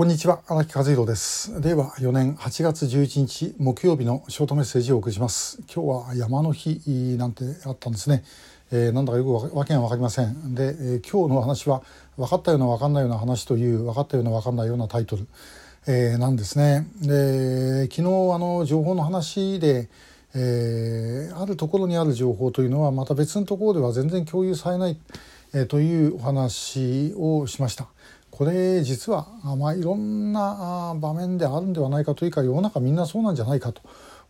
こんにちは荒木和弘です。令和4年8月11日木曜日のショートメッセージをお送りします。今日は山の日なんてあったんですね、えー、なんだかよくわけが分かりません。で、えー、今日の話は分かったような分かんないような話という分かったような分かんないようなタイトル、えー、なんですね。で昨日あの情報の話でえー、あるところにある情報というのはまた別のところでは全然共有されない、えー、というお話をしました。これ実は、まあ、いろんな場面であるんではないかというか世の中みんなそうなんじゃないか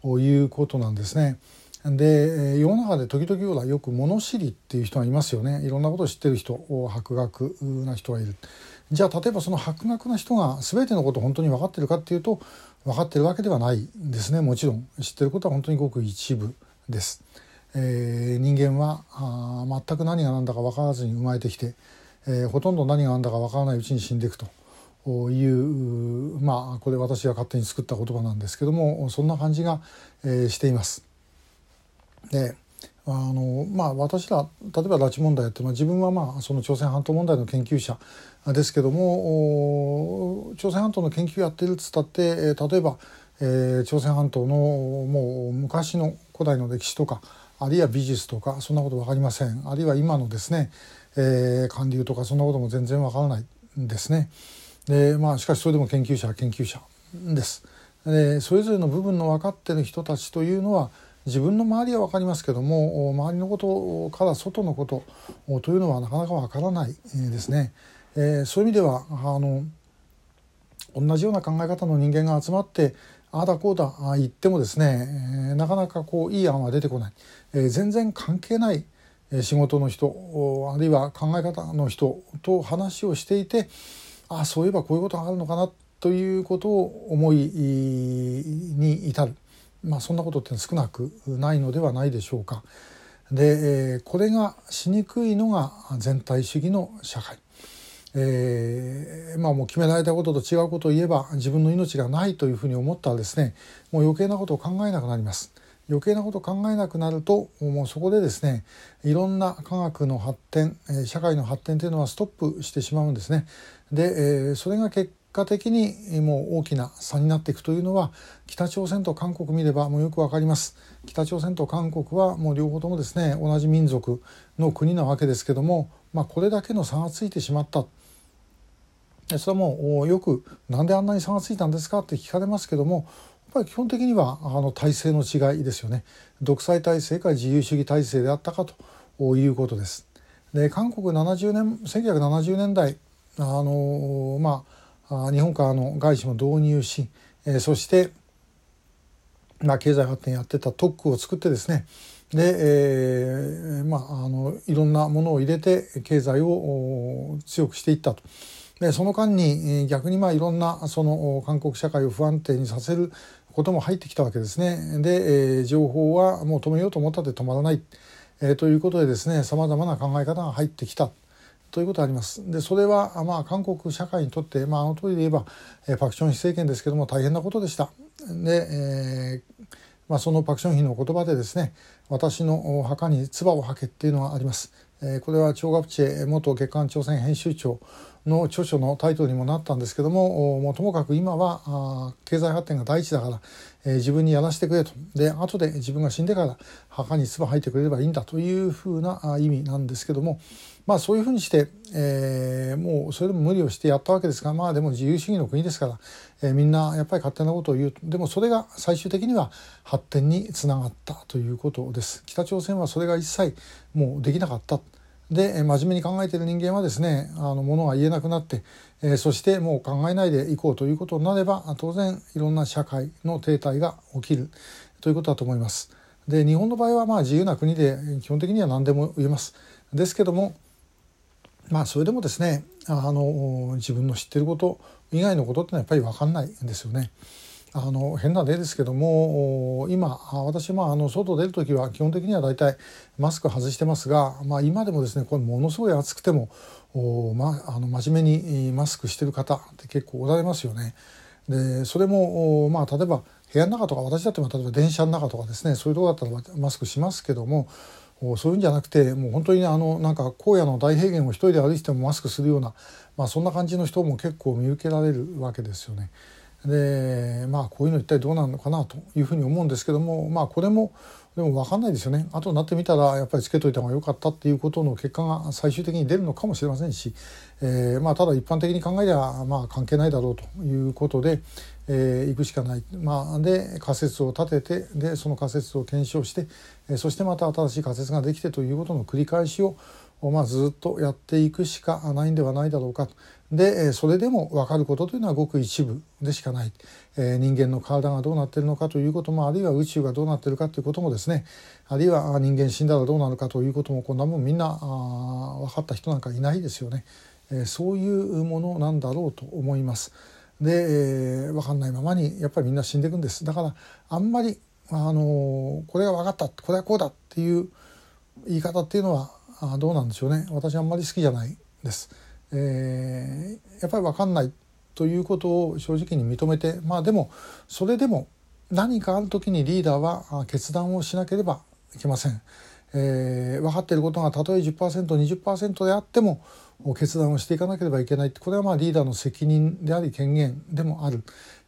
ということなんですね。で世の中で時々ほらよく物知りっていう人がいますよねいろんなことを知ってる人博学な人がいるじゃあ例えばその博学な人が全てのことを本当に分かってるかっていうと分かってるわけではないんですねもちろん知ってることは本当にごく一部です。えー、人間はあ全く何が何だか分からずに生まれてきてえー、ほとんど何が何だか分からないうちに死んでいくというまあこれ私が勝手に作った言葉なんですけどもそんな感じが、えー、しています。であのまあ私ら例えば拉致問題って、まあ、自分はまあその朝鮮半島問題の研究者ですけども朝鮮半島の研究やってるっつったって例えば、えー、朝鮮半島のもう昔の古代の歴史とかあるいは美術とかそんなこと分かりませんあるいは今のですねえー、韓流とかそんなことも全然わからないんですね。でまあしかしそれでも研究者は研究者です。でそれぞれの部分の分かってる人たちというのは自分の周りは分かりますけども周りのことから外のことというのはなかなか分からないですね。えー、そういう意味ではあの同じような考え方の人間が集まってああだこうだ言ってもですね、えー、なかなかこういい案は出てこない、えー、全然関係ない仕事の人あるいは考え方の人と話をしていてあそういえばこういうことがあるのかなということを思いに至る、まあ、そんなことって少なくないのではないでしょうか。でこれがしにくいのが全体主義の社会。えー、まあもう決められたことと違うことを言えば自分の命がないというふうに思ったらですねもう余計なことを考えなくなります。余計なこと考えなくなるともうそこでですねいろんな科学の発展社会の発展というのはストップしてしまうんですね。でそれが結果的にもう大きな差になっていくというのは北朝鮮と韓国見ればもうよくわかります。北朝鮮と韓国はもう両方ともですね同じ民族の国なわけですけども、まあ、これだけの差がついてしまった。それはもうよく「なんであんなに差がついたんですか?」って聞かれますけどもぱり基本的にはあの体制の違いですよね独裁体制か自由主義体制であったかということです。で韓国70年1970年代あのまあ日本からの外資も導入し、えー、そして、まあ、経済発展やってた特区を作ってですねで、えー、まああのいろんなものを入れて経済を強くしていったと。でその間に逆にまあいろんなその韓国社会を不安定にさせることも入ってきたわけですね。で、えー、情報はもう止めようと思ったって止まらない、えー、ということでですねさまざまな考え方が入ってきたということがあります。でそれはまあ韓国社会にとって、まあ、あの通りで言えば、えー、パク・チョンヒ政権ですけども大変なことでした。で、えーまあ、そのパク・チョンヒの言葉でですね「私の墓に唾を吐け」っていうのがあります。え、これはチョウ・ガプチェ元月刊朝鮮編集長の著書のタイトルにもなったんですけどももうともかく今は経済発展が第一だから、え、自分にやらせてくれと。で後で自分が死んでから墓に唾吐いてくれればいいんだというふうな意味なんですけどもまあそういうふうにして、えー、もうそれでも無理をしてやったわけですがまあでも自由主義の国ですから、えー、みんなやっぱり勝手なことを言う。でもそれが最終的には発展につながったということです。北朝鮮はそれが一切もうできなかった。で真面目に考えている人間はですねあのものが言えなくなって、え、そしてもう考えないでいこうということになれば当然いろんな社会の停滞が起きるということだと思います。で日本の場合はまあ自由な国で基本的には何でも言えます。ですけどもまあそれでもですねあの自分の知ってること以外のことってのはやっぱり分かんないんですよね。あの変な例ですけども今私まああの外出る時は基本的には大体マスク外してますが、まあ、今でもですねこれものすごい暑くてもまあの真面目にマスクしてる方って結構おられますよね。でそれもまあ例えば部屋の中とか私だって例えば電車の中とかですねそういうとこだったらマスクしますけどもそういうんじゃなくてもう本当にあのなんか荒野の大平原を一人で歩いてもマスクするような、まあ、そんな感じの人も結構見受けられるわけですよね。でまあこういうの一体どうなのかなというふうに思うんですけどもまあこれもでも分かんないですよね。後になってみたらやっぱりつけといた方が良かったっていうことの結果が最終的に出るのかもしれませんし、えー、まあただ一般的に考えりゃまあ関係ないだろうということで、えー、行くしかない、まあ、で仮説を立ててでその仮説を検証して、えー、そしてまた新しい仮説ができてということの繰り返しをまあ、ずっとやっていくしかないんではないだろうかでそれでも分かることというのはごく一部でしかない、えー、人間の体がどうなっているのかということもあるいは宇宙がどうなっているかということもですね。あるいは人間死んだらどうなるかということもこんなもんみんなあ分かった人なんかいないですよね、えー、そういうものなんだろうと思います。で、えー、分かんないままにやっぱりみんな死んでいくんです。だからあんまりあのこれが分かったこれはこうだっていう言い方っていうのはあどうなんでしょうね私あんまり好きじゃないです。えー、やっぱり分かんないということを正直に認めてまあでもそれでも何かある時にリーダーは決断をしなければいけません。えー、分かっていることがたとえ 10%20% であっても決断をしていかなければいけないこれはまあリーダーの責任であり権限でもある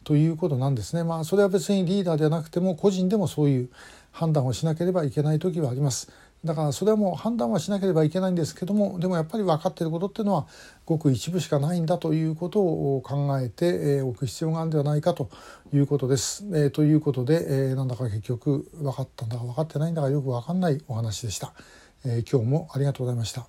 ということなんですね。まあそれは別にリーダーではなくても個人でもそういう判断をしなければいけない時はあります。だからそれはもう判断はしなければいけないんですけどもでもやっぱり分かっていることっていうのはごく一部しかないんだということを考えておく必要があるんではないかということです。えー、ということで、えー、なんだか結局分かったんだか分かってないんだかよく分かんないお話でした。えー、今日もありがとうございました。